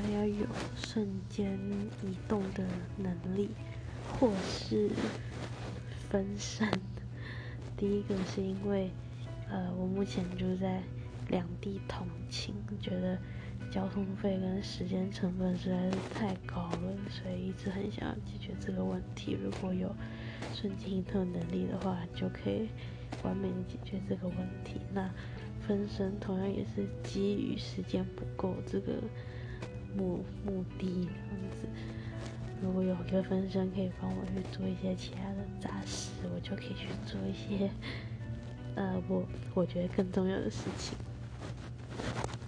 想要有瞬间移动的能力，或是分身。第一个是因为，呃，我目前住在两地同寝，觉得交通费跟时间成本实在是太高了，所以一直很想要解决这个问题。如果有瞬间移动能力的话，就可以完美的解决这个问题。那分身同样也是基于时间不够这个目目的这样子。如果有一个分身可以帮我去做一些其他的杂事，我就可以去做一些，呃，我我觉得更重要的事情。